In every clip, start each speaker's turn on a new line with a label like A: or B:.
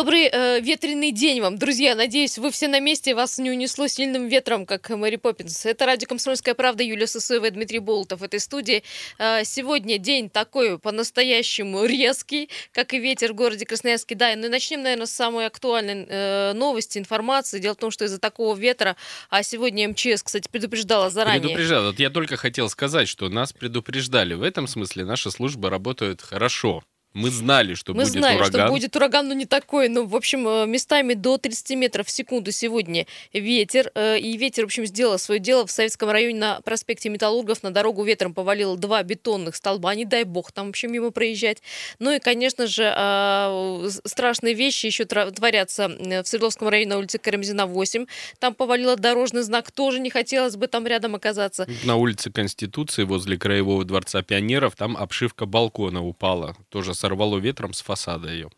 A: Добрый э, ветреный день вам, друзья. Надеюсь, вы все на месте, вас не унесло сильным ветром, как Мэри Поппинс. Это радио «Комсомольская правда», Юлия Сысоева и Дмитрий Болотов в этой студии. Э, сегодня день такой по-настоящему резкий, как и ветер в городе Красноярске. Да, ну и начнем, наверное, с самой актуальной э, новости, информации. Дело в том, что из-за такого ветра, а сегодня МЧС, кстати, предупреждала заранее.
B: Предупреждала. Вот я только хотел сказать, что нас предупреждали. В этом смысле наша служба работает хорошо. Мы знали, что
A: Мы
B: будет
A: знали,
B: ураган.
A: что будет ураган, но не такой. Ну, в общем, э, местами до 30 метров в секунду сегодня ветер. Э, И ветер, в общем, сделал свое дело. В Советском районе на проспекте Металлургов на дорогу ветром повалило два бетонных столба. Не дай бог там вообще мимо проезжать. Ну и, конечно же, а, страшные вещи еще творятся э, в Свердловском районе на улице Карамзина 8. Там повалило дорожный знак. Тоже не хотелось бы там рядом оказаться.
B: На улице Конституции, возле Краевого дворца пионеров, там обшивка балкона упала. Тоже сорвало ветром с фасада ее.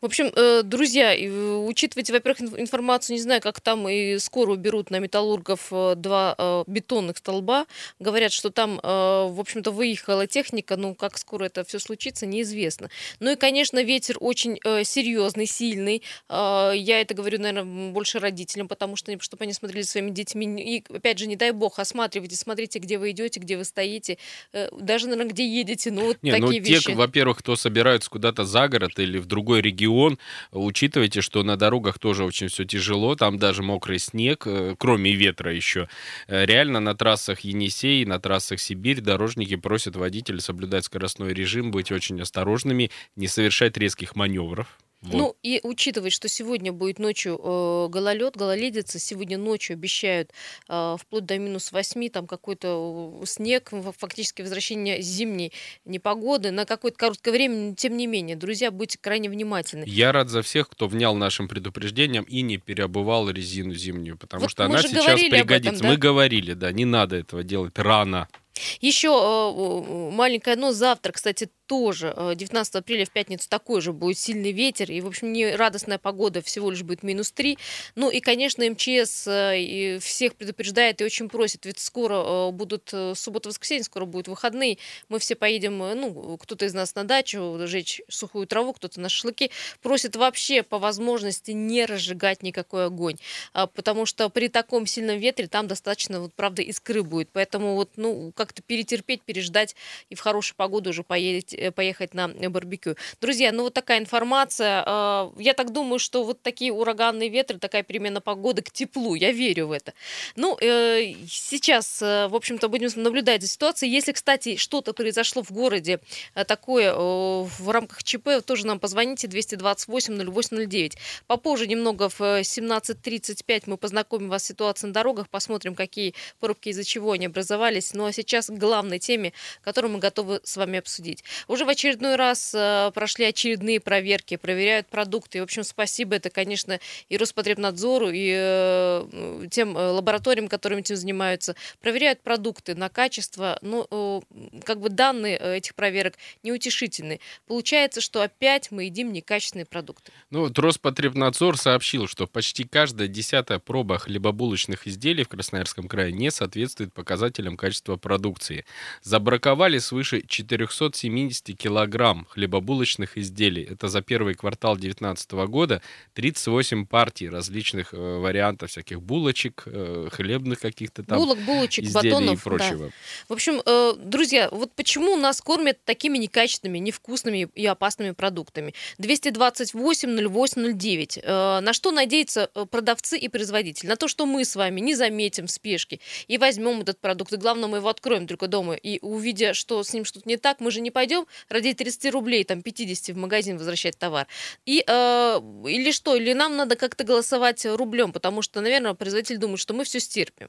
A: В общем, э, друзья, э, учитывайте, во-первых, инф- информацию, не знаю, как там и скоро уберут на металлургов э, два бетонных столба. Говорят, что там, в общем-то, выехала техника, но как скоро это все случится, неизвестно. Ну и, конечно, ветер очень серьезный, сильный. Я это говорю, наверное, больше родителям, потому что, чтобы они смотрели своими детьми. И, опять же, не дай бог, осматривайте, смотрите, где вы идете, где вы стоите, даже, наверное, где едете. Ну, вот
B: Не,
A: такие
B: ну
A: вещи.
B: те, во-первых, кто собираются куда-то за город или в другой регион, учитывайте, что на дорогах тоже очень все тяжело, там даже мокрый снег, э, кроме ветра еще. Э, Реально на трассах Енисей, на трассах Сибирь дорожники просят водителей соблюдать скоростной режим, быть очень осторожными, не совершать резких маневров. Вот.
A: Ну и учитывать, что сегодня будет ночью э, гололед, гололедица, сегодня ночью обещают э, вплоть до минус 8, там какой-то э, снег, фактически возвращение зимней непогоды на какое-то короткое время, но тем не менее, друзья, будьте крайне внимательны.
B: Я рад за всех, кто внял нашим предупреждениям и не переобувал резину зимнюю, потому
A: Вот
B: что она сейчас
A: об этом,
B: пригодится.
A: да?
B: Мы говорили, да, не надо этого делать рано.
A: Еще э, маленькое но завтра, кстати, тоже э, 19 апреля в пятницу такой же будет сильный ветер, и, в общем, не радостная погода, всего лишь будет минус 3. Ну и, конечно, МЧС э, всех предупреждает и очень просит, ведь скоро э, будут э, суббота-воскресенье, скоро будут выходные, мы все поедем, э, ну, кто-то из нас на дачу, жечь сухую траву, кто-то на шашлыки, просит вообще по возможности не разжигать никакой огонь, а, потому что при таком сильном ветре там достаточно, вот, правда, искры будет, поэтому вот, ну, как-то перетерпеть, переждать и в хорошую погоду уже поедете, э, поехать на барбекю. Друзья, ну вот такая информация. А, Я так думаю, что вот такие ураганные ветры, такая перемена погоды к теплу, я верю в это. Ну, э, сейчас, э, в общем-то, будем наблюдать за ситуацией. Если, кстати, что-то произошло в городе э, такое э, в рамках ЧП, тоже нам позвоните 228-0809. Попозже немного в э, 17.35 мы познакомим вас с ситуацией на дорогах, посмотрим, какие пробки из-за чего они образовались. Ну а сейчас к главной теме, которую мы готовы с вами обсудить. Уже в очередной раз э, прошли очередные проверки, проверяют продукты. В общем, спасибо это, конечно, и Роспотребнадзору, и э, тем э, лабораториям, которыми этим занимаются. Проверяют продукты на качество. Но э, как бы данные этих проверок неутешительны. Получается, что опять мы едим некачественные продукты.
B: Ну, вот Роспотребнадзор сообщил, что почти каждая десятая проба хлебобулочных изделий в Красноярском крае не соответствует показателям качества продукции. Забраковали свыше 470 килограмм хлебобулочных изделий. Это за первый квартал 2019 года 38 партий различных э, вариантов всяких булочек, э, хлебных каких-то там
A: Булок, булочек,
B: изделий
A: батонов.
B: и
A: да.
B: прочего.
A: В общем, э, друзья, вот почему нас кормят такими некачественными, невкусными и опасными продуктами? 228-08-09. Э, На что надеются э, продавцы и производители? На то, что мы с вами не заметим в спешке и возьмем этот продукт. И главное, мы его откроем только дома. И увидя, что с ним что-то не так, мы же не пойдем ради 30 рублей, там 50 в магазин возвращать товар. И, э, или что? Или нам надо как-то голосовать рублем, потому что, наверное, производитель думает, что мы все стерпим.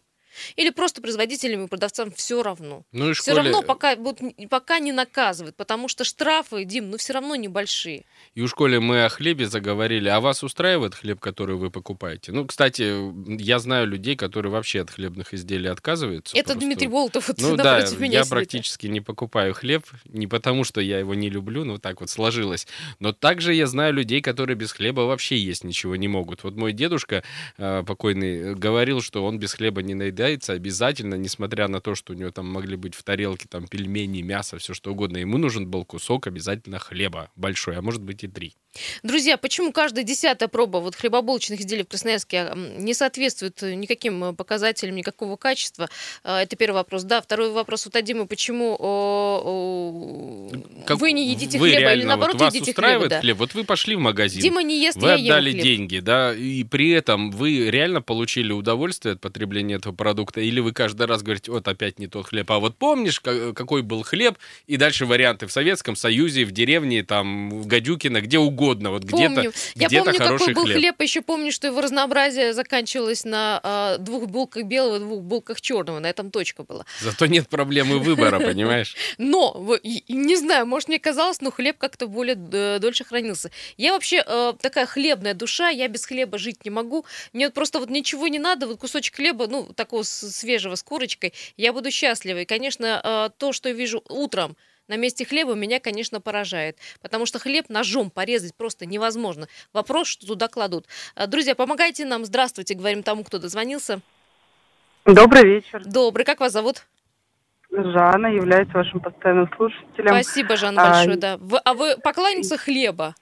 A: Или просто производителям и продавцам все равно.
B: Ну и
A: Все
B: школе-
A: равно пока, вот, пока не наказывают, потому что штрафы, Дим, ну все равно небольшие.
B: И у школе мы о хлебе заговорили. А вас устраивает хлеб, который вы покупаете? Ну, кстати, я знаю людей, которые вообще от хлебных изделий отказываются.
A: Это
B: просто.
A: Дмитрий Болтов вот
B: Ну да,
A: меня
B: я
A: сидит.
B: практически не покупаю хлеб, не потому что я его не люблю, но так вот сложилось. Но также я знаю людей, которые без хлеба вообще есть ничего не могут. Вот мой дедушка э, покойный э, говорил, что он без хлеба не поедается обязательно, несмотря на то, что у него там могли быть в тарелке там пельмени, мясо, все что угодно. Ему нужен был кусок обязательно хлеба большой, а может быть и три.
A: Друзья, почему каждая десятая проба вот хлебобулочных изделий в Красноярске не соответствует никаким э, показателям, никакого качества? А, это первый вопрос. Да, второй вопрос у Димы, почему как вы не едите вы хлеба или наоборот вот вас едите
B: устраивает
A: хлеба? Да.
B: хлеб? Вот вы пошли в магазин,
A: Дима не ест,
B: вы
A: я
B: отдали
A: ем
B: деньги, да, и при этом вы реально получили удовольствие от потребления этого продукта, или вы каждый раз говорите, вот опять не тот хлеб, а вот помнишь, какой был хлеб, и дальше варианты в Советском Союзе, в деревне, там, в Гадюкино, где угодно, вот где-то.
A: Я помню, какой был хлеб. хлеб. Еще помню, что его разнообразие заканчивалось на э, двух булках белого, двух булках черного. На этом точка была.
B: Зато нет проблемы выбора, понимаешь?
A: Но, не знаю, может, мне казалось, но хлеб как-то более э, дольше хранился. Я вообще э, такая хлебная душа, я без хлеба жить не могу. Мне вот просто вот ничего не надо, вот кусочек хлеба, ну, такого свежего с курочкой, я буду счастлива. И, конечно, э, то, что я вижу утром, на месте хлеба меня, конечно, поражает. Потому что хлеб ножом порезать просто невозможно. Вопрос, что туда кладут. А, друзья, помогайте нам. Здравствуйте, говорим тому, кто дозвонился.
C: Добрый вечер.
A: Добрый. Как вас зовут?
C: Жанна, являюсь вашим постоянным слушателем.
A: Спасибо, Жанна, а, большое, да. Вы, а вы поклонница хлеба?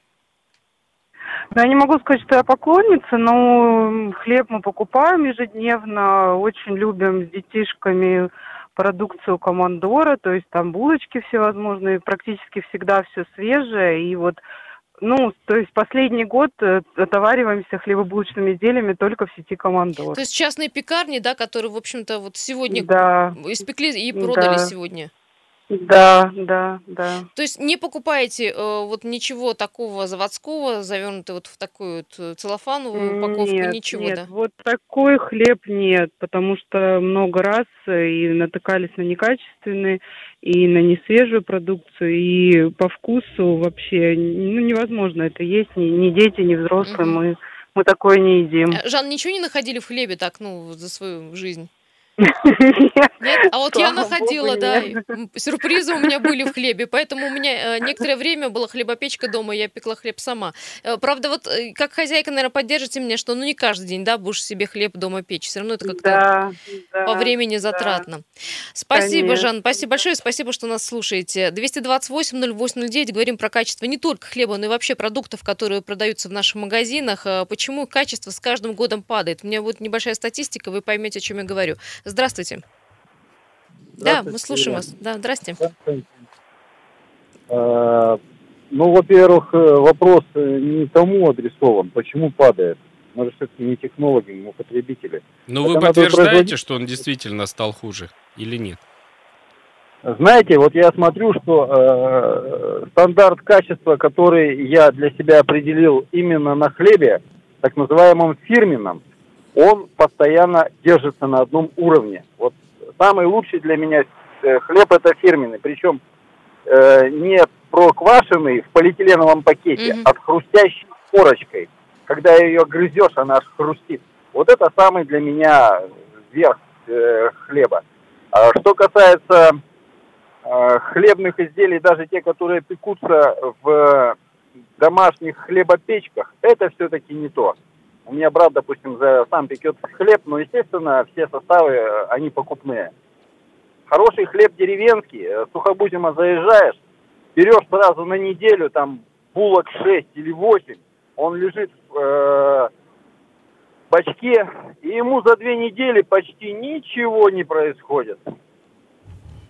C: Ну, я не могу сказать, что я поклонница, но хлеб мы покупаем ежедневно, очень любим с детишками продукцию командора, то есть там булочки всевозможные, практически всегда все свежее. И вот, ну, то есть последний год э, отовариваемся хлебобулочными изделиями только в сети командор.
A: То есть частные пекарни, да, которые, в общем-то, вот сегодня да. испекли и продали да. сегодня?
C: Да, да, да.
A: То есть не покупаете э, вот ничего такого заводского, завернутого вот в такую вот э, целлофановую упаковку,
C: нет,
A: ничего,
C: нет,
A: да?
C: вот такой хлеб нет, потому что много раз э, и натыкались на некачественные, и на несвежую продукцию, и по вкусу вообще ну, невозможно это есть, ни, ни дети, ни взрослые, угу. мы, мы такое не едим.
A: Э, Жан, ничего не находили в хлебе так, ну, за свою жизнь? Нет, а вот я находила, да, сюрпризы у меня были в хлебе, поэтому у меня э, некоторое время была хлебопечка дома, я пекла хлеб сама. Э, правда, вот э, как хозяйка, наверное, поддержите меня, что ну не каждый день, да, будешь себе хлеб дома печь, все равно это как-то да, по времени затратно. Спасибо, Конечно. Жан, спасибо большое, спасибо, что нас слушаете. 228-08-09, говорим про качество не только хлеба, но и вообще продуктов, которые продаются в наших магазинах. Почему качество с каждым годом падает? У меня вот небольшая статистика, вы поймете, о чем я говорю. Здравствуйте. Здравствуйте. Да, мы слушаем вас. Да, здрасте. Здравствуйте.
D: А, ну, во-первых, э, вопрос э, не тому адресован, почему падает. Мы же все-таки не технологи, мы потребители.
B: Но ну, вы подтверждаете, производить... что он действительно стал хуже или нет?
D: Знаете, вот я смотрю, что э, стандарт качества, который я для себя определил именно на хлебе, так называемом фирменном, он постоянно держится на одном уровне. Вот самый лучший для меня э, хлеб это фирменный, причем э, не проквашенный в полиэтиленовом пакете, mm-hmm. а с хрустящей корочкой. Когда ее грызешь, она аж хрустит. Вот это самый для меня верх э, хлеба. А что касается э, хлебных изделий, даже те, которые пекутся в домашних хлебопечках, это все-таки не то. У меня брат, допустим, за, сам пекет хлеб, но, естественно, все составы, э, они покупные. Хороший хлеб деревенский, э, сухобузимо заезжаешь, берешь сразу на неделю, там, булок 6 или 8, он лежит в э, бачке, и ему за две недели почти ничего не происходит.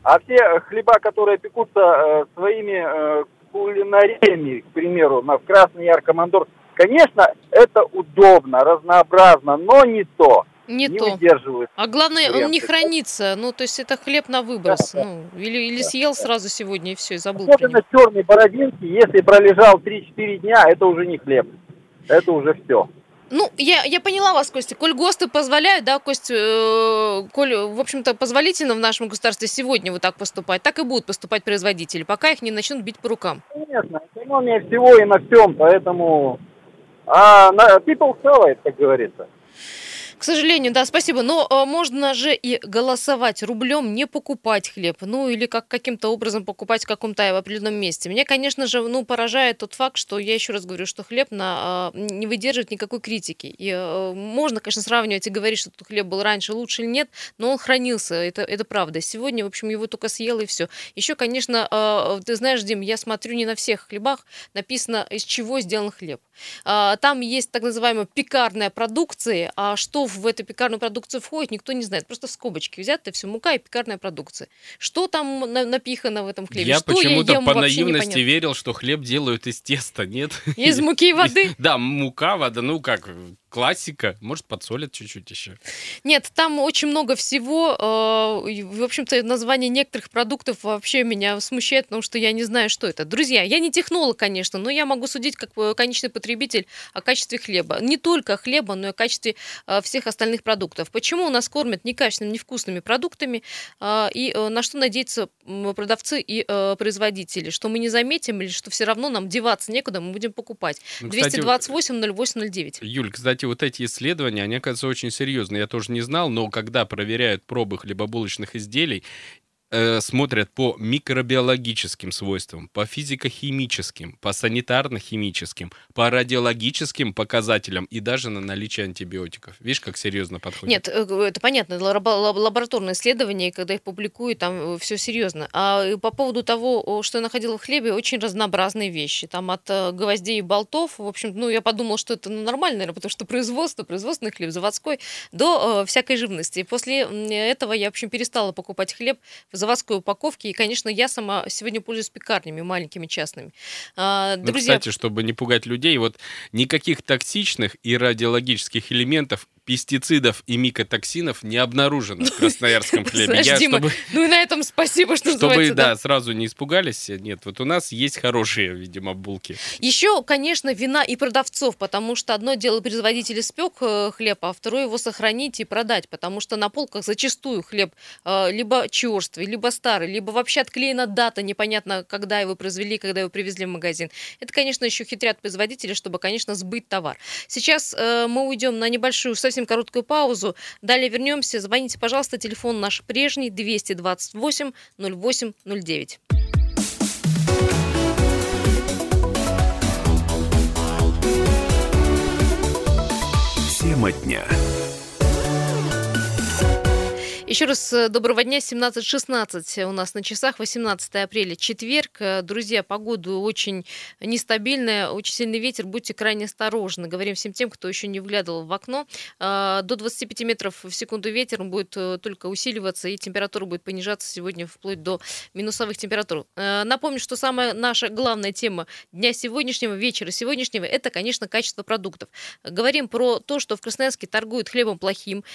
D: А все хлеба, которые пекутся э, своими э, кулинариями, к примеру, на в Красный Яр Командор, Конечно, это удобно, разнообразно, но не то.
A: Не, не то. Выдерживает а главное, он не хранится. Ну, то есть это хлеб на выброс. Да, ну, или, или съел да. сразу сегодня и все, и забыл.
D: Особенно черный бородинки, если пролежал 3-4 дня, это уже не хлеб. Это уже все.
A: Ну, я, я поняла вас, Костя. Коль ГОСТы позволяют, да, Костя, э, коль, в общем-то, позволительно в нашем государстве сегодня вот так поступать, так и будут поступать производители, пока их не начнут бить по рукам.
D: Конечно, экономия всего и на всем, поэтому а people sell it, как говорится.
A: К сожалению, да, спасибо. Но э, можно же и голосовать рублем, не покупать хлеб, ну или как каким-то образом покупать в каком-то определенном месте. Меня, конечно же, ну поражает тот факт, что я еще раз говорю, что хлеб на, э, не выдерживает никакой критики. И э, можно, конечно, сравнивать и говорить, что этот хлеб был раньше лучше или нет, но он хранился, это, это правда. Сегодня, в общем, его только съел и все. Еще, конечно, э, ты знаешь, Дим, я смотрю не на всех хлебах написано, из чего сделан хлеб. А, там есть так называемая пекарная продукция, а что в эту пекарную продукцию входит, никто не знает. Просто в скобочки взято все мука и пекарная продукция. Что там напихано в этом хлебе?
B: Я
A: что
B: почему-то
A: я ем,
B: по наивности верил, что хлеб делают из теста, нет?
A: Из муки и воды?
B: Да, мука, вода, ну как, классика. Может, подсолят чуть-чуть еще.
A: Нет, там очень много всего. э, В общем-то, название некоторых продуктов вообще меня смущает, потому что я не знаю, что это. Друзья, я не технолог, конечно, но я могу судить как э, конечный потребитель о качестве хлеба. Не только хлеба, но и о качестве э, всех остальных продуктов. Почему у нас кормят некачественными, невкусными продуктами? И на что надеются продавцы и производители? Что мы не заметим или что все равно нам деваться некуда, мы будем покупать?
B: Ну, кстати,
A: 228 08 09.
B: Юль, кстати, вот эти исследования, они, оказывается, очень серьезные. Я тоже не знал, но когда проверяют пробы хлебобулочных изделий, э, смотрят по микробиологическим свойствам, по физико-химическим, по санитарно-химическим, по радиологическим показателям и даже на наличие антибиотиков. Видишь, как серьезно подходит?
A: Нет, э, это понятно, лабораторные исследования, когда их публикуют, там все серьезно. А э, по поводу того, что я находила в хлебе, очень разнообразные вещи. Там от э, гвоздей и болтов, в общем, ну, я подумала, что это ну, нормально, наверное, потому что производство, производственный хлеб, заводской, до э, всякой живности. И после этого я, в общем, перестала покупать хлеб в заводской упаковке, и, конечно, я сама сегодня пользуюсь пекарнями маленькими, частными. А,
B: Ну,
A: Друзья,
B: кстати, чтобы не пугать людей, вот никаких токсичных и радиологических элементов, пестицидов и микотоксинов не обнаружено в красноярском хлебе.
A: Знаешь,
B: Я,
A: Дима,
B: чтобы,
A: ну и на этом спасибо, что
B: чтобы
A: да.
B: да, сразу не испугались, нет, вот у нас есть хорошие, видимо, булки.
A: Еще, конечно, вина и продавцов, потому что одно дело производитель испек э, хлеб, а второе его сохранить и продать, потому что на полках зачастую хлеб э, либо черствый, либо старый, либо вообще отклеена дата, непонятно, когда его произвели, когда его привезли в магазин. Это, конечно, еще хитрят производители, чтобы, конечно, сбыть товар. Сейчас э, мы уйдем на небольшую, совсем короткую паузу. Далее вернемся. Звоните, пожалуйста, телефон наш прежний 228 08 09.
E: Тема дня.
A: Еще раз э, доброго дня, 17.16 у нас на часах, 18 апреля, четверг. Э, Друзья, погода очень нестабильная, очень сильный ветер, будьте крайне осторожны. Говорим всем тем, кто еще не выглядывал в окно. Э, До 25 метров в секунду ветер будет только усиливаться, и температура будет понижаться сегодня вплоть до минусовых температур. Напомню, что самая наша главная тема дня сегодняшнего, вечера сегодняшнего, это, конечно, качество продуктов. Говорим про то, что в Красноярске торгуют хлебом плохим.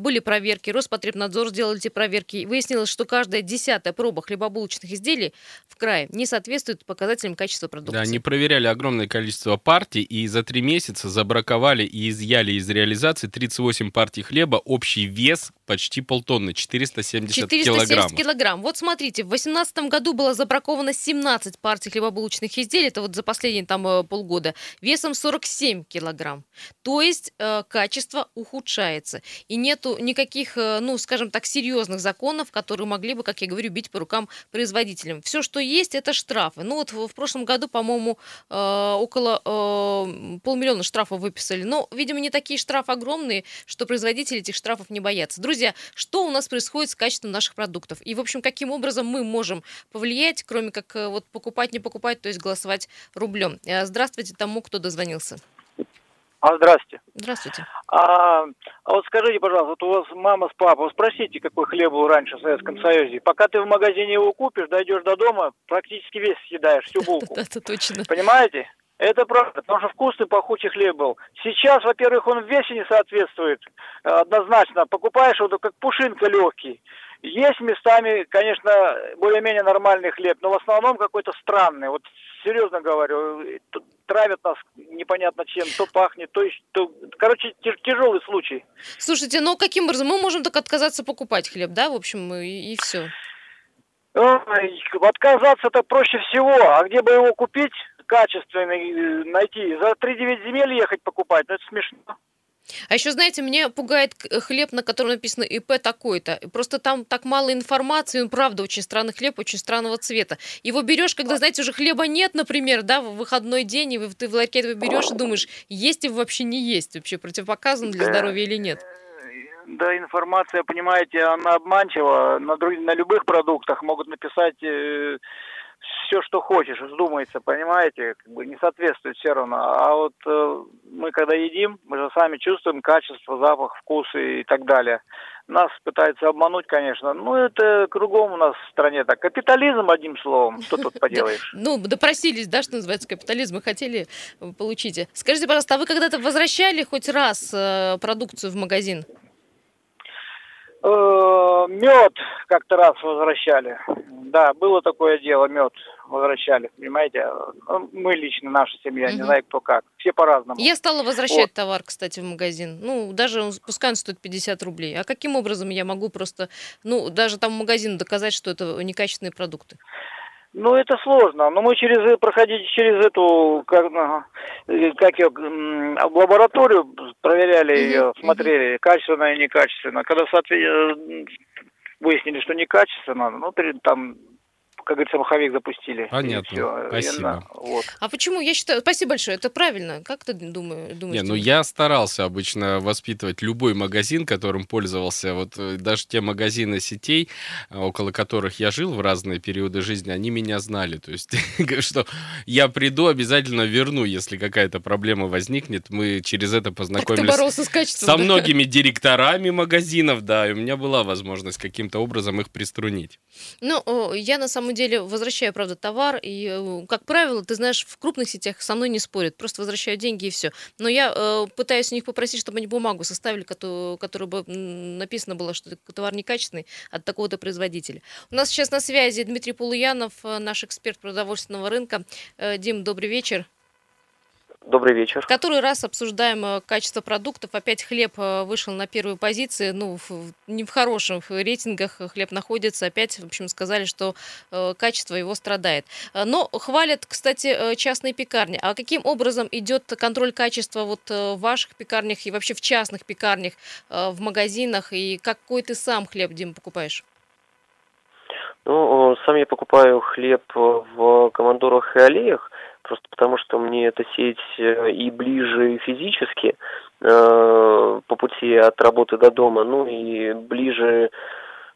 A: Были проверки, Роспотребнадзор сделали эти проверки. Выяснилось, что каждая десятая проба хлебобулочных изделий в крае не соответствует показателям качества продукции.
B: Да, они проверяли огромное количество партий и за три месяца забраковали и изъяли из реализации 38 партий хлеба. Общий вес почти полтонны, 470,
A: 470
B: килограммов.
A: килограмм. Вот смотрите, в 2018 году было забраковано 17 партий хлебобулочных изделий, это вот за последние там э, полгода, весом 47 килограмм. То есть э, качество ухудшается. И нету никаких, э, ну, скажем так, серьезных законов, которые могли бы, как я говорю, бить по рукам производителям. Все, что есть, это штрафы. Ну вот в прошлом году, по-моему, э, около э, полмиллиона штрафов выписали. Но, видимо, не такие штрафы огромные, что производители этих штрафов не боятся. Друзья, что у нас происходит с качеством наших продуктов? И, в общем, каким образом мы можем повлиять, кроме как э, вот покупать, не покупать, то есть голосовать рублем? Здравствуйте тому, кто дозвонился.
F: А, здрасте.
A: Здравствуйте.
F: А, а вот скажите, пожалуйста, вот у вас мама с папой, спросите, какой хлеб был раньше в Советском Союзе. Пока ты в магазине его купишь, дойдешь до дома, практически весь съедаешь, всю булку.
A: Это точно.
F: Понимаете? Это правда, потому что вкусный пахучий хлеб был. Сейчас, во-первых, он в весе не соответствует э, однозначно. Покупаешь его как пушинка легкий. Есть местами, конечно, более-менее нормальный хлеб, но в основном какой-то странный. Вот серьезно говорю, тут травят нас непонятно чем, то пахнет, то, ещё- то... короче, тяж- тяжелый случай.
A: Слушайте, ну каким образом? Мы можем только отказаться покупать хлеб, да, в общем, и, все.
F: Ой, отказаться-то проще всего, а где бы его купить качественный, э, найти? За 3-9 земель ехать покупать, ну это смешно.
A: А еще, знаете, меня пугает к- хлеб, на котором написано ИП такой-то. Просто там так мало информации, он правда очень странный хлеб, очень странного цвета. Его берешь, когда, знаете, уже хлеба нет, например, да, в выходной день, и ты в ларьке его берешь и думаешь, есть его вообще не есть, вообще противопоказан для здоровья или нет.
F: Да, информация, понимаете, она обманчива. На, друг- на любых продуктах могут написать все, что хочешь, вздумается, понимаете, как бы не соответствует все равно. А вот э, мы когда едим, мы же сами чувствуем качество, запах, вкус и так далее. Нас пытаются обмануть, конечно. Ну, это кругом у нас в стране так. Капитализм, одним словом. Что тут поделаешь?
A: Ну, допросились, да, что называется, капитализм, и хотели, э, получите. Скажите, пожалуйста, а вы когда-то возвращали хоть раз э, продукцию в магазин?
F: Мед как-то раз возвращали. Да, было такое дело, мед возвращали, понимаете? Ну, Мы лично, наша семья, не знаю кто как. Все по-разному.
A: Я стала возвращать товар, кстати, в магазин. Ну, даже он- пускай он стоит 50 рублей. А каким образом я могу просто, ну, даже там в магазин доказать, что это некачественные продукты?
F: Ну, это сложно. Но мы через проходили через эту, как, ага, э, как ее, в лабораторию проверяли ее, смотрели, качественно и некачественно. Когда э, выяснили, что некачественно, ну, там, как говорится, маховик запустили.
B: Понятно.
F: всё. И
B: Спасибо.
F: вот.
A: А почему? Я считаю, спасибо большое, это правильно. Как ты думаю, думаешь?
B: Не, ну я старался обычно воспитывать любой магазин, которым пользовался. Вот э, даже те магазины сетей, а, около которых я жил в разные периоды жизни, они меня знали. То есть, что я приду, обязательно верну, если какая-то проблема возникнет. Мы через это познакомились
A: с качеством?
B: со
A: да?
B: многими директорами магазинов, да, и у меня была возможность каким-то образом их приструнить.
A: Ну, я на самом деле возвращаю, правда, товар, и, э, как правило, ты знаешь, в крупных сетях со мной не спорят, просто возвращаю деньги и все. Но я э, пытаюсь у них попросить, чтобы они бумагу составили, кото- которая бы написано было, что товар некачественный от такого-то производителя. У нас сейчас на связи Дмитрий Полуянов, э, наш эксперт продовольственного рынка. Э, Дим, добрый вечер.
G: Добрый вечер.
A: В который раз обсуждаем э, качество продуктов. Опять хлеб э, вышел на первую позицию. Ну, в- не в хороших рейтингах хлеб находится. Опять, в общем, сказали, что э, качество его страдает. Но хвалят, кстати, частные пекарни. А каким образом идет контроль качества вот в ваших пекарнях и вообще в частных пекарнях, э, в магазинах? И какой ты сам хлеб, Дим, покупаешь?
G: Ну, сам я покупаю хлеб в командорах и аллеях, просто потому что мне эта сеть э, и ближе физически э, по пути от работы до дома, ну и ближе,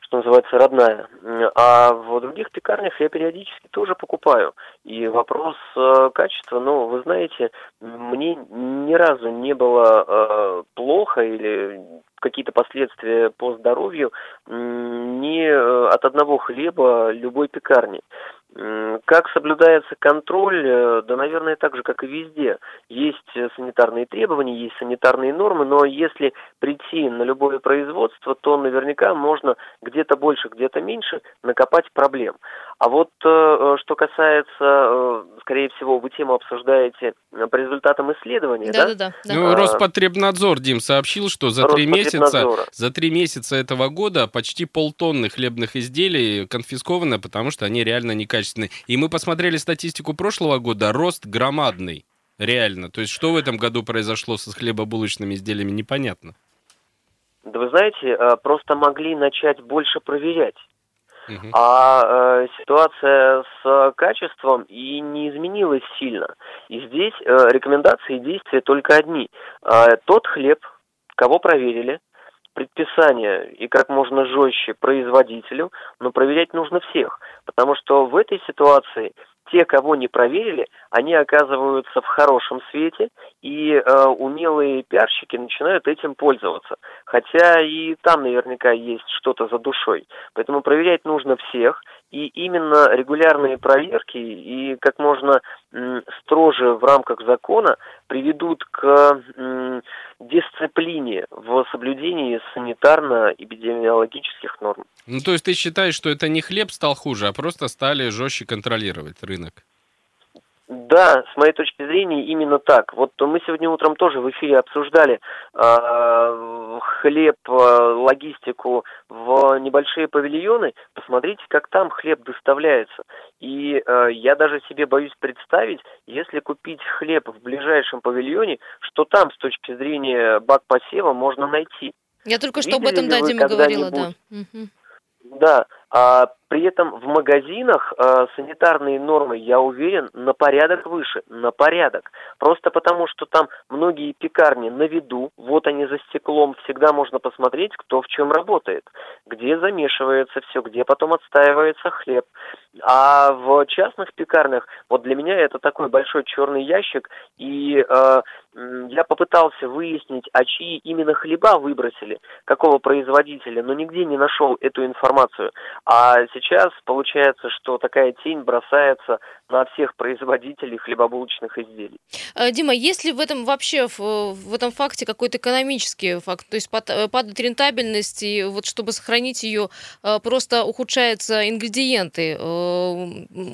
G: что называется, родная. А в других пекарнях я периодически тоже покупаю. И вопрос э, качества, ну, вы знаете, мне ни разу не было э, плохо или какие-то последствия по здоровью не э, от одного хлеба любой пекарни. Как соблюдается контроль? Э, Да, наверное, так же, как и везде. Есть э, санитарные требования, есть санитарные нормы, но если прийти на любое производство, то наверняка можно где-то больше, где-то меньше накопать проблем. А вот э, что касается, скорее всего, вы тему обсуждаете по результатам исследования, да?
A: Да-да-да. да.
B: Ну,
G: А,
B: Роспотребнадзор, Дим, сообщил, что за три месяца, за три месяца этого года почти полтонны хлебных изделий конфисковано, потому что они реально некачественные. И мы посмотрели статистику прошлого года, рост громадный. Реально. То есть, что в этом году произошло со хлебобулочными изделиями, непонятно.
G: Да вы знаете, э, просто могли начать больше проверять. А э, ситуация с качеством и не изменилась сильно. И здесь э, рекомендации и действия только одни. Э, тот хлеб, кого проверили, предписание и как можно жестче производителю, но проверять нужно всех. Потому что в этой ситуации те, кого не проверили, они оказываются в хорошем свете, и э, умелые пиарщики начинают этим пользоваться. Хотя и там наверняка есть что-то за душой. Поэтому проверять нужно всех, и именно регулярные проверки и как можно строже в рамках закона приведут к дисциплине в соблюдении санитарно-эпидемиологических норм.
B: Ну, то есть, ты считаешь, что это не хлеб стал хуже, а просто стали жестче контролировать рынок?
G: Да, с моей точки зрения, именно так. Вот мы сегодня утром тоже в эфире обсуждали э, хлеб, э, логистику в небольшие павильоны, посмотрите, как там хлеб доставляется. И э, я даже себе боюсь представить, если купить хлеб в ближайшем павильоне, что там с точки зрения бак посева можно найти.
A: Я только что
G: Видели
A: об этом, да, Дима говорила, да.
G: Да, а при этом в магазинах э, санитарные нормы, я уверен, на порядок выше, на порядок. Просто потому, что там многие пекарни на виду, вот они за стеклом, всегда можно посмотреть, кто в чем работает, где замешивается все, где потом отстаивается хлеб. А в частных пекарнях, вот для меня это такой большой черный ящик, и э, я попытался выяснить, а чьи именно хлеба выбросили, какого производителя, но нигде не нашел эту информацию. А получается, что такая тень бросается на всех производителей хлебобулочных изделий.
A: Э, Дима, есть ли в этом вообще, в, в этом факте какой-то экономический факт? То есть э, падает рентабельность, и вот чтобы сохранить ее, э, просто ухудшаются ингредиенты,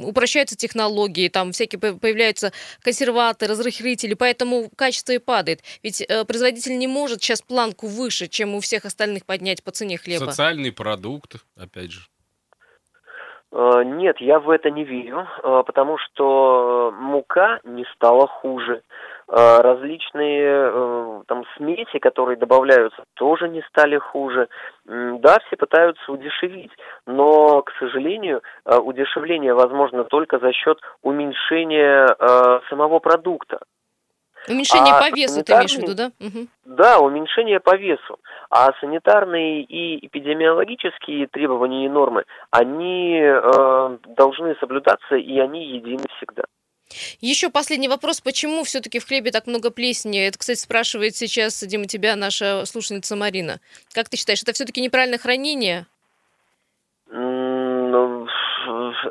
A: упрощаются технологии, там всякие по- появляются консерваторы, разрыхлители, поэтому качество и падает. Ведь производитель не может сейчас планку выше, чем у всех остальных поднять по цене хлеба.
B: Социальный продукт, опять же.
G: Э, Нет, я в это не верю, э, потому что мука не стала хуже. Э, Различные э, там смеси, которые добавляются, тоже не стали хуже. Да, все пытаются удешевить, но, к сожалению, э, удешевление возможно только за счет уменьшения э, самого продукта.
A: Уменьшение
G: А
A: по весу ты имеешь в виду, да? Мгм.
G: Да, уменьшение по весу. А санитарные и эпидемиологические требования и нормы, они э, должны соблюдаться, и они едины всегда.
A: Еще последний вопрос. Почему все-таки в хлебе так много плесени? Это, кстати, спрашивает сейчас, Дима, тебя наша слушательница Марина. Как ты считаешь, это все-таки неправильное хранение?
G: Ну,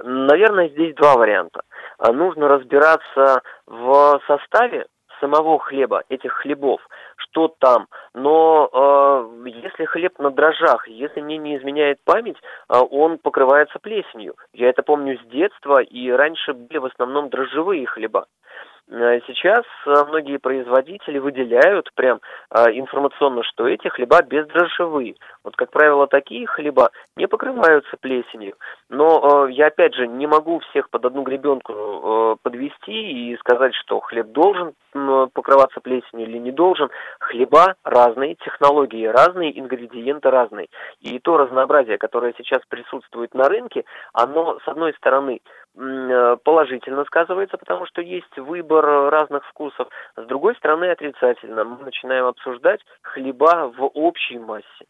G: Наверное, здесь два варианта. А Нужно разбираться в составе самого хлеба, этих хлебов, что там. Но э, если хлеб на дрожжах, если мне не изменяет память, э, он покрывается плесенью. Я это помню с детства, и раньше были в основном дрожжевые хлеба. Э, Сейчас э, многие производители выделяют прям э, информационно, что эти хлеба бездрожжевые. Вот, как правило, такие хлеба не покрываются плесенью. Но я, опять же, не могу всех под одну гребенку подвести и сказать, что хлеб должен покрываться плесенью или не должен. Хлеба разные, технологии разные, ингредиенты разные. И то разнообразие, которое сейчас присутствует на рынке, оно, с одной стороны, положительно сказывается, потому что есть выбор разных вкусов. С другой стороны, отрицательно. Мы начинаем обсуждать хлеба в общей массе.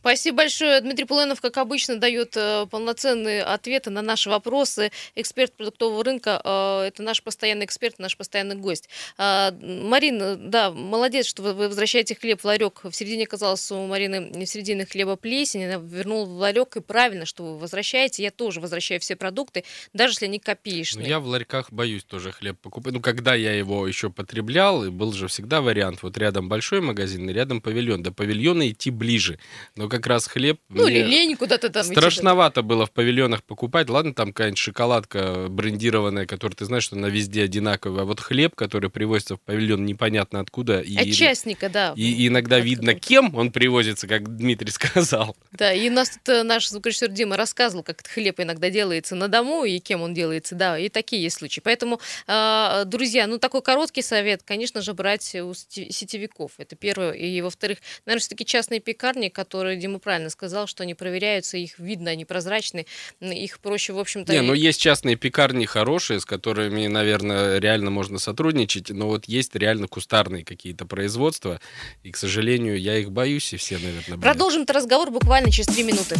A: Спасибо большое. Дмитрий Пуленов, как обычно, дает э, полноценные ответы на наши вопросы. Эксперт продуктового рынка, э, это наш постоянный эксперт, наш постоянный гость. А, Марина, да, молодец, что вы, возвращаете хлеб в ларек. В середине оказалось у Марины в середине хлеба плесень, она вернула в ларек, и правильно, что вы возвращаете. Я тоже возвращаю все продукты, даже если они
B: Ну,
A: копеечные.
B: я в ларьках боюсь тоже хлеб покупать. Ну, когда я его еще потреблял, и был же всегда вариант, вот рядом большой магазин, и рядом павильон. До павильона идти ближе. Но как раз хлеб...
A: Ну, или лень куда-то там.
B: Страшновато было в павильонах покупать. Ладно, там какая-нибудь шоколадка брендированная, которая ты знаешь, что она везде одинаковая. А вот хлеб, который привозится в павильон непонятно откуда. И,
A: От частника, да.
B: и иногда
A: Откуда?
B: видно, кем он привозится, как Дмитрий сказал.
A: Да, и нас тут э, наш звукорежиссер Дима рассказывал, как этот хлеб иногда делается на дому и кем он делается, да, и такие есть случаи. Поэтому, э, друзья, ну такой короткий совет, конечно же, брать у сетевиков. Это первое. И во-вторых, наверное, все-таки частные пекарни, которые Дима правильно сказал, что они проверяются, их видно, они прозрачны, их проще, в общем-то...
B: Не,
A: и-
B: ну есть частные пекарни хорошие, с которыми, наверное, реально можно сотрудничать, но вот есть реально кустарные какие-то производства, и, к сожалению, я их боюсь, и все, наверное, боятся.
A: Продолжим этот разговор буквально через три минуты.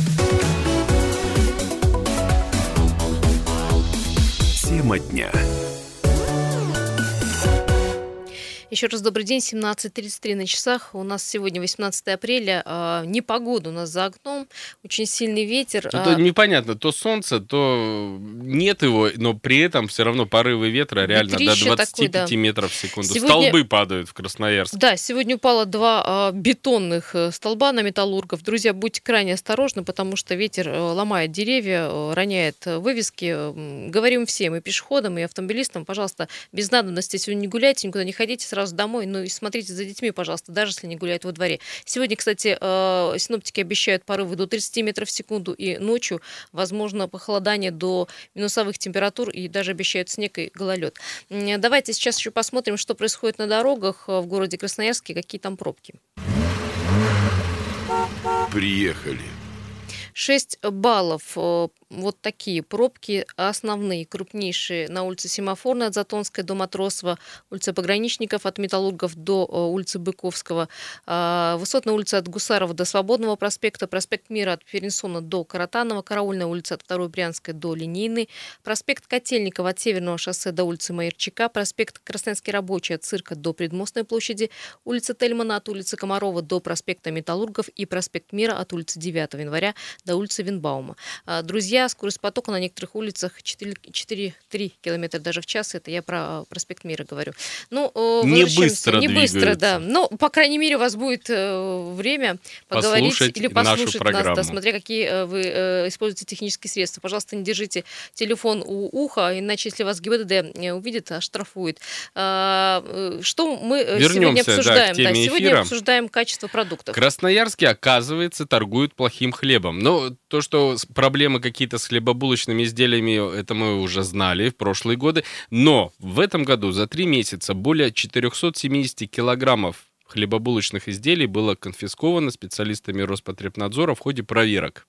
E: Тема дня.
A: Еще раз добрый день, 17.33 на часах. У нас сегодня 18 апреля. а, Непогода у нас за окном, очень сильный ветер. А,
B: то непонятно, то солнце, то нет его, но при этом все равно порывы ветра реально до
A: Ветрище
B: 25
A: такой, да.
B: метров в секунду.
A: Сегодня-
B: Столбы падают в Красноярске.
A: Да, сегодня упало два а, бетонных э, столба на металлургов. Друзья, будьте крайне осторожны, потому что ветер э, ломает деревья, э, роняет вывески. Говорим всем, и пешеходам, и автомобилистам, пожалуйста, без надобности сегодня не гуляйте, никуда не ходите, сразу сразу домой. Ну и смотрите за детьми, пожалуйста, даже если они гуляют во дворе. Сегодня, кстати, э, синоптики обещают порывы до 30 метров в секунду и ночью, возможно, похолодание до минусовых температур и даже обещают снег и гололед. Давайте сейчас еще посмотрим, что происходит на дорогах в городе Красноярске, какие там пробки.
E: Приехали.
A: 6 баллов. Вот такие пробки основные, крупнейшие на улице Семафорной от Затонской до Матросова, улица Пограничников от Металлургов до э, улицы Быковского, а, Высотная улица от Гусарова до Свободного проспекта, проспект Мира от Перенсона до Каратанова, Караульная улица от 2 Брянской до Линейной, проспект Котельникова от Северного шоссе до улицы Майерчика, проспект Красноярский рабочий от Цирка до Предмостной площади, улица Тельмана от улицы Комарова до проспекта Металлургов и проспект Мира от улицы 9 января до улицы Винбаума. А, друзья, скорость потока на некоторых улицах 4-3 километра даже в час. Это я про проспект Мира говорю. Ну,
B: не быстро
A: Не быстро, да. Но, по крайней мере, у вас будет э, время поговорить
B: послушать
A: или послушать
B: нашу
A: нас, да, смотря какие э, вы э, используете технические средства. Пожалуйста, не держите телефон у уха, иначе, если вас ГИБДД увидит, оштрафует. А, что мы
B: Вернемся,
A: сегодня обсуждаем?
B: Да,
A: да, сегодня
B: эфира.
A: обсуждаем качество продуктов.
B: Красноярске, оказывается, торгуют плохим хлебом. Но то, что проблемы какие-то с хлебобулочными изделиями, это мы уже знали в прошлые годы. Но в этом году за три месяца более 470 килограммов хлебобулочных изделий было конфисковано специалистами Роспотребнадзора в ходе проверок.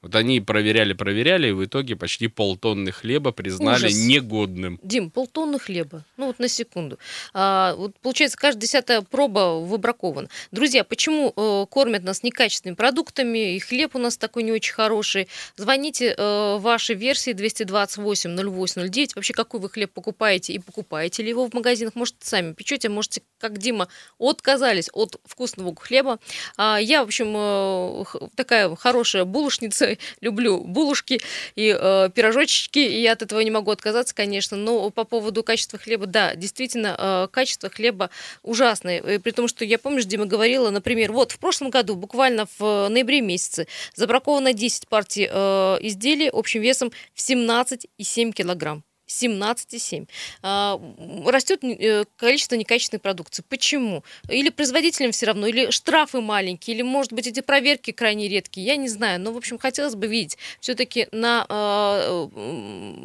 B: Вот они проверяли, проверяли, и в итоге почти полтонны хлеба признали
A: Ужас.
B: негодным.
A: Дим, полтонны хлеба. Ну вот на секунду. А, вот получается, каждая десятая проба выбракована. Друзья, почему э, кормят нас некачественными продуктами, и хлеб у нас такой не очень хороший? Звоните э, ваши версии 228-08-09. Вообще, какой вы хлеб покупаете и покупаете ли его в магазинах? Может, сами печете, можете, как Дима, отказались от вкусного хлеба. А, я, в общем, э, такая хорошая булочница, люблю булушки и э, пирожочки, и я от этого не могу отказаться, конечно. Но по поводу качества хлеба, да, действительно, э, качество хлеба ужасное. И При том, что я, помнишь, Дима говорила, например, вот в прошлом году, буквально в ноябре месяце, забраковано 10 партий э, изделий общим весом в 17,7 килограмм. 17,7. А, Растет э, количество некачественной продукции. Почему? Или производителям все равно, или штрафы маленькие, или, может быть, эти проверки крайне редкие. Я не знаю. Но, в общем, хотелось бы видеть все-таки на э,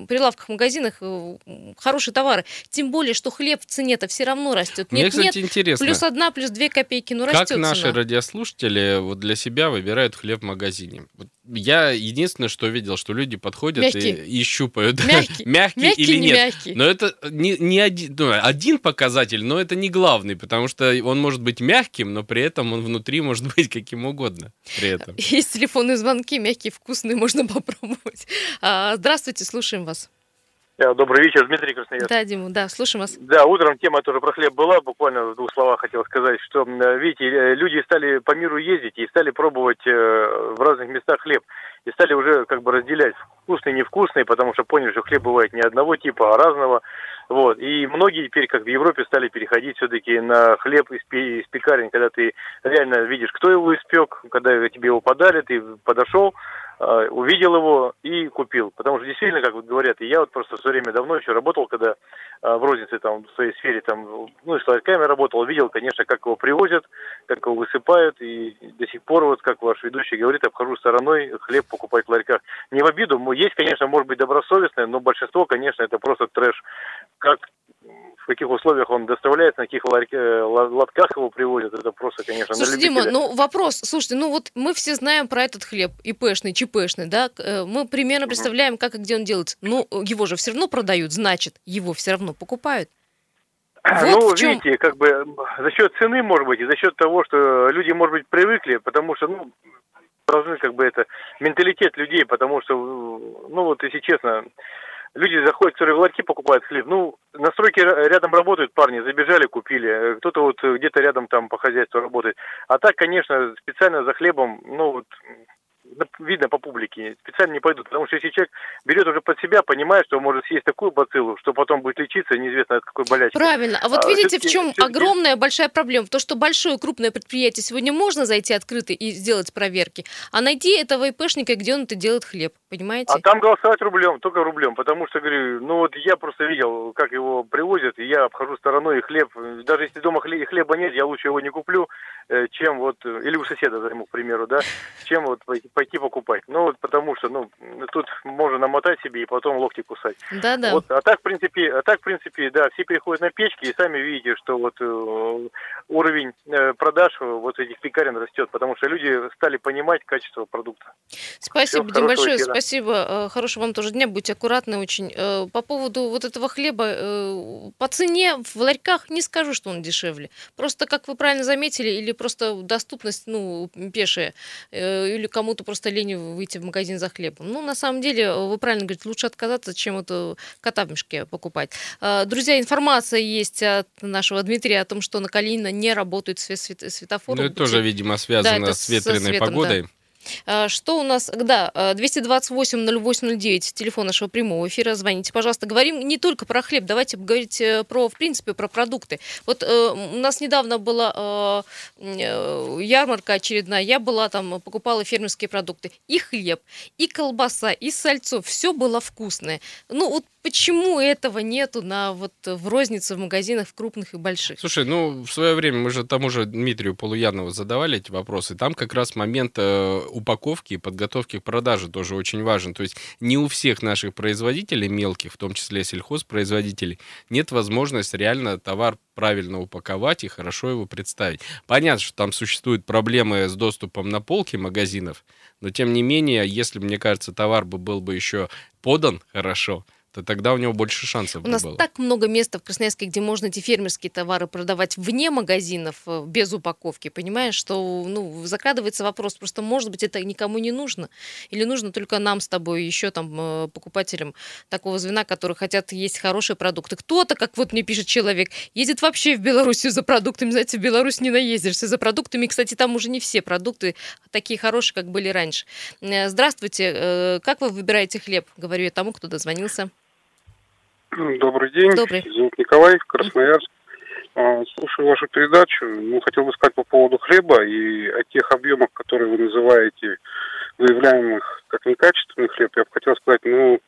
A: прилавках магазинах э, хорошие товары. Тем более, что хлеб в цене-то все равно растет.
B: Мне,
A: Нет,
B: кстати,
A: нет,
B: интересно,
A: плюс одна, плюс две копейки, ну
B: как
A: растет
B: наши
A: цена.
B: радиослушатели вот для себя выбирают хлеб в магазине? Вот я единственное, что видел, что люди подходят и,
A: Мягкий.
B: и щупают, да,
A: Мягкий.
B: мягкий
A: Мягкий,
B: или
A: не
B: нет.
A: мягкий.
B: Но это не, не один, ну, один показатель, но это не главный, потому что он может быть мягким, но при этом он внутри может быть каким угодно. При этом.
A: Есть телефонные звонки, мягкие, вкусные, можно попробовать. А, Здравствуйте, слушаем вас.
H: Э, Добрый вечер, Дмитрий Красноярский.
A: Да, Дима, да, слушаем вас.
H: Да, утром тема тоже про хлеб была, буквально в двух словах хотел сказать, что, э, видите, э, люди стали по миру ездить и стали пробовать в разных местах хлеб. И стали уже как бы разделять вкусный, невкусный, потому что поняли, что хлеб бывает не одного типа, а разного. Вот. И многие теперь, как в Европе, стали переходить все-таки на хлеб из, из пекарен, когда ты реально видишь, кто его испек, когда тебе его подали, ты подошел, увидел его и купил. Потому что действительно, как вот говорят, и я вот просто в свое время давно еще работал, когда э, в рознице там в своей сфере там, ну с ларьками работал, видел, конечно, как его привозят, как его высыпают, и до сих пор, вот как ваш ведущий говорит, обхожу стороной хлеб покупать в ларьках. Не в обиду, есть, конечно, может быть добросовестное, но большинство, конечно, это просто трэш. Как в каких условиях он доставляется, на каких ларь- э, лотках его привозят, это просто, конечно,
A: Слушайте, Дима, ну вопрос, слушайте, ну вот мы все знаем про этот хлеб, ИПшный, ЧПшный, да, э, мы примерно представляем, как и где он делается. Ну, его же все равно продают, значит, его все равно покупают. Вот
H: ну,
A: чем-
H: видите, как бы за счет цены, может быть, и за счет того, что люди, может быть, привыкли, потому что, ну, должны как бы это менталитет людей, потому что, ну, вот если честно, люди заходят, которые в ларьки покупают хлеб, ну, на стройке ра- рядом работают парни, забежали, купили, э, кто-то вот где-то рядом там по хозяйству работает. А так, конечно, специально за хлебом, ну, вот, видно по публике, специально не пойдут. Потому что если человек берет уже под себя, понимает, что может съесть такую бациллу, что потом будет лечиться, неизвестно от какой болячки.
A: Правильно. А вот
H: А,
A: видите, в чем огромная большая проблема? То, что большое крупное предприятие сегодня можно зайти открыто и сделать проверки, а найти этого ИПшника, где он это делает хлеб, понимаете?
H: А там голосовать рублем, только рублем, потому что, говорю, ну вот я просто видел, как его привозят, и я обхожу стороной, и хлеб, даже если дома хле- хлеба нет, я лучше его не куплю, э, чем вот, э, или у соседа займу, к примеру, да, чем вот пойти, пойти покупать. Ну вот потому что, ну, тут можно намотать себе и потом локти кусать.
A: Да-да.
H: Вот, а так, в принципе, а так, в принципе, да, все переходят на печки, и сами видите, что вот э, уровень э, продаж вот этих пекарен растет, потому что люди стали понимать качество продукта.
A: Спасибо, Дим, большое
H: эфира.
A: спасибо. Э, Хорошего вам тоже дня, будьте аккуратны очень. Э, По поводу вот этого хлеба, э, по цене в ларьках не скажу, что он дешевле. Просто, как вы правильно заметили, или просто доступность, ну, пешая, или кому-то просто лень выйти в магазин за хлебом. Ну, на самом деле, э, вы правильно говорите, лучше отказаться, чем это кота в мешке покупать. Э, Друзья, информация есть от нашего Дмитрия о том, что на Калинина не работают све- свет- светофоры.
B: Ну, это тоже, видимо, связано
A: это
B: с ветреной
A: светом, да.
B: погодой.
A: А, Что у нас? Да, а, 228-0809, телефон нашего прямого эфира. Звоните, пожалуйста. Говорим не только про хлеб, давайте говорить э, про, в принципе, про продукты. Вот э, у нас недавно была э, э, ярмарка очередная. Я была там, покупала фермерские продукты. И хлеб, и колбаса, и сальцо. Все было вкусное. Ну вот почему этого нету на вот в рознице, в магазинах, в крупных и больших?
B: Слушай, ну, в свое время мы же тому же Дмитрию Полуянову задавали эти вопросы. Там как раз момент э, упаковки и подготовки к продаже тоже очень важен. То есть не у всех наших производителей мелких, в том числе сельхозпроизводителей, нет возможности реально товар правильно упаковать и хорошо его представить. Понятно, что там существуют проблемы с доступом на полки магазинов, но тем не менее, если, мне кажется, товар бы был бы еще подан хорошо, то тогда у него больше шансов
A: У нас
B: было.
A: так много места в Красноярске, где можно эти фермерские товары продавать вне магазинов, э, без упаковки, понимаешь, что ну, закрадывается вопрос, просто может быть это никому не нужно, или нужно только нам с тобой, еще там э, покупателям такого звена, которые хотят есть хорошие продукты. Кто-то, как вот мне пишет человек, ездит вообще в Белоруссию за продуктами, знаете, в Беларусь не наездишься за продуктами, кстати, там уже не все продукты такие хорошие, как были раньше. Э, Здравствуйте, как вы выбираете хлеб? Говорю я тому, кто дозвонился.
I: Добрый день.
A: Добрый.
I: Зовут Николай, Красноярск. А, Слушаю вашу передачу. Ну, хотел бы сказать по поводу хлеба и о тех объемах, которые вы называете, выявляемых как некачественный хлеб. Я бы хотел сказать, ну,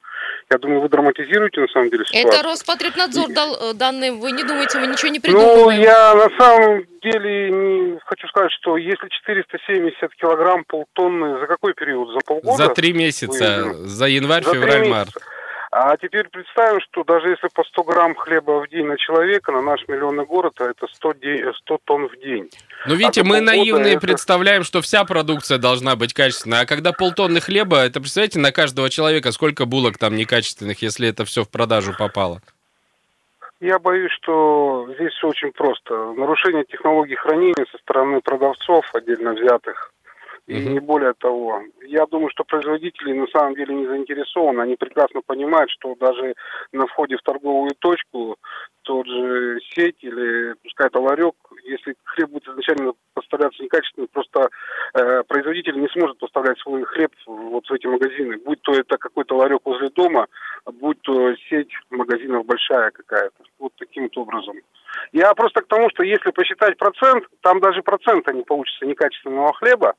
I: я думаю, вы драматизируете на самом деле ситуацию.
A: Это Роспотребнадзор дал э, данные. Вы не думаете, мы ничего не
I: Ну,
A: придумываем?
I: я на самом деле не хочу сказать, что если 470 килограмм полтонны, за какой период? За полгода?
B: За три месяца,
I: выявлено?
B: за январь,
I: За
B: февраль, март.
I: месяца. А теперь представим, что даже если по 100 грамм хлеба в день на человека, на наш миллионный город, а это 100, де- 100 тонн в день.
B: Ну, видите,
I: А
B: мы наивные
I: это-
B: представляем, что вся продукция должна быть качественной. А когда полтонны хлеба, это, представляете, на каждого человека сколько булок там некачественных, если это все в продажу попало?
I: Я боюсь, что здесь все очень просто. Нарушение технологий хранения со стороны продавцов, отдельно взятых, и не более того. Я думаю, что производители на самом деле не заинтересованы. Они прекрасно понимают, что даже на входе в торговую точку тот же сеть или пускай это ларек, если хлеб будет изначально поставляться некачественный, просто э, производитель не сможет поставлять свой хлеб вот в эти магазины. Будь то это какой-то ларек возле дома, будь то сеть магазинов большая какая-то. Вот таким вот образом. Я просто к тому, что если посчитать процент, там даже процента не получится некачественного хлеба.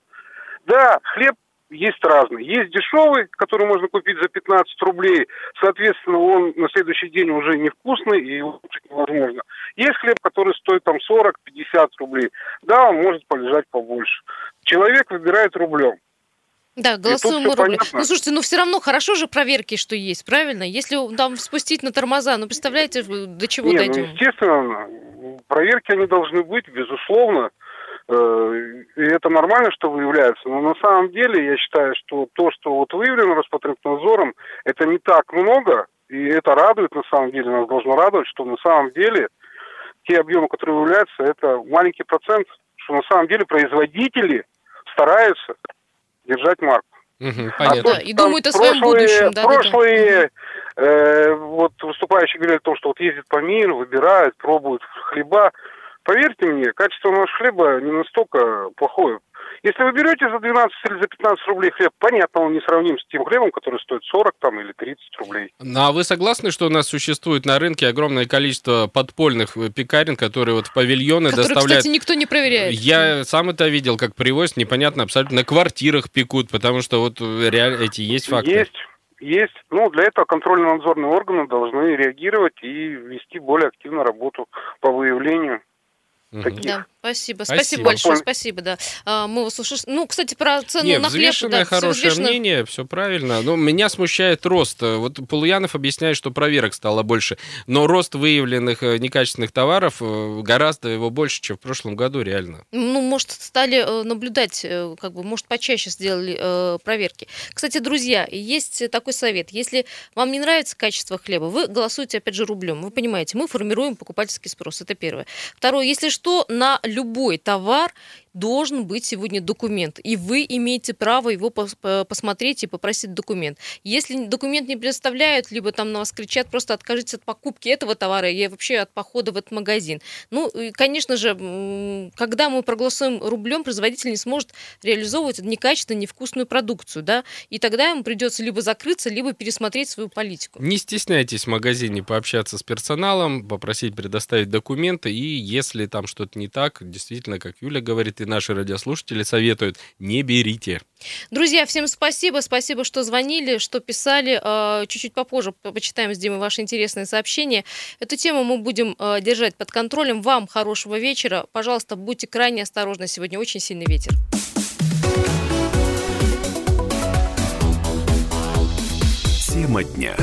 I: Да, хлеб есть разный. Есть дешевый, который можно купить за 15 рублей. Соответственно, он на следующий день уже невкусный и улучшить невозможно. Есть хлеб, который стоит там 40-50 рублей. Да, он может полежать побольше. Человек выбирает рублем.
A: Да, голосуем мы рублем. Ну, слушайте, ну все равно хорошо же проверки, что есть, правильно? Если там спустить на тормоза, ну, представляете, до чего
I: Не, ну,
A: дойдем?
I: естественно, проверки они должны быть, безусловно. Э, И это нормально, что выявляется. Но на самом деле я считаю, что то, что вот выявлено Роспотребнадзором, это не так много. И это радует, на самом деле, нас должно радовать, что на самом деле те объемы, которые выявляются, это маленький процент, что на самом деле производители стараются держать марку. А
B: понятно.
I: то,
A: Да, и думают о своем
I: прошлые-
A: будущем, да-да-да.
I: Прошлые э, вот выступающие говорят о том, что вот ездят по миру, выбирают, пробуют хлеба. Поверьте мне, качество нашего хлеба не настолько плохое. Если вы берете за 12 или за 15 рублей хлеб, понятно, он не сравним с тем хлебом, который стоит 40 там, или 30 рублей.
B: Ну, а вы согласны, что у нас существует на рынке огромное количество подпольных э, пекарен, которые вот в павильоны
A: Которые,
B: доставляют...
A: кстати, никто не проверяет.
B: Я сам это видел, как привозят, непонятно абсолютно, на квартирах пекут, потому что вот э, реально эти есть факты.
I: Есть, есть. Ну, для этого контрольно-надзорные органы должны реагировать и вести более активную работу по выявлению. Таких.
A: Да, спасибо.
B: Спасибо.
A: Спасибо большое, спасибо, да. А, Мы вас услышали. Ну, кстати, про цену
B: Не,
A: на хлеб. да,
B: хорошее
A: взвешено.
B: мнение, все правильно. Но меня смущает рост. Вот Полуянов объясняет, что проверок стало больше. Но рост выявленных э, некачественных товаров э, гораздо его больше, чем в прошлом году, реально.
A: Ну, может, стали э, наблюдать, как бы, может, почаще сделали э, проверки. Кстати, друзья, есть такой совет. Если вам не нравится качество хлеба, вы голосуете, опять же, рублем. Вы понимаете, мы формируем покупательский спрос. Это первое. Второе, если что, на любой товар должен быть сегодня документ, и вы имеете право его пос- по- посмотреть и попросить документ. Если документ не предоставляют, либо там на вас кричат, просто откажитесь от покупки этого товара и вообще от похода в этот магазин. Ну, и, конечно же, когда мы проголосуем рублем, производитель не сможет реализовывать некачественную, невкусную продукцию, да, и тогда ему придется либо закрыться, либо пересмотреть свою политику.
B: Не стесняйтесь в магазине пообщаться с персоналом, попросить предоставить документы, и если там что-то не так, действительно, как Юля говорит, и наши радиослушатели советуют, не берите.
A: Друзья, всем спасибо. Спасибо, что звонили, что писали. Э, Чуть-чуть попозже по- почитаем с Димой ваши интересные сообщения. Эту тему мы будем э, держать под контролем. Вам хорошего вечера. Пожалуйста, будьте крайне осторожны. Сегодня очень сильный ветер.
E: Тема дня.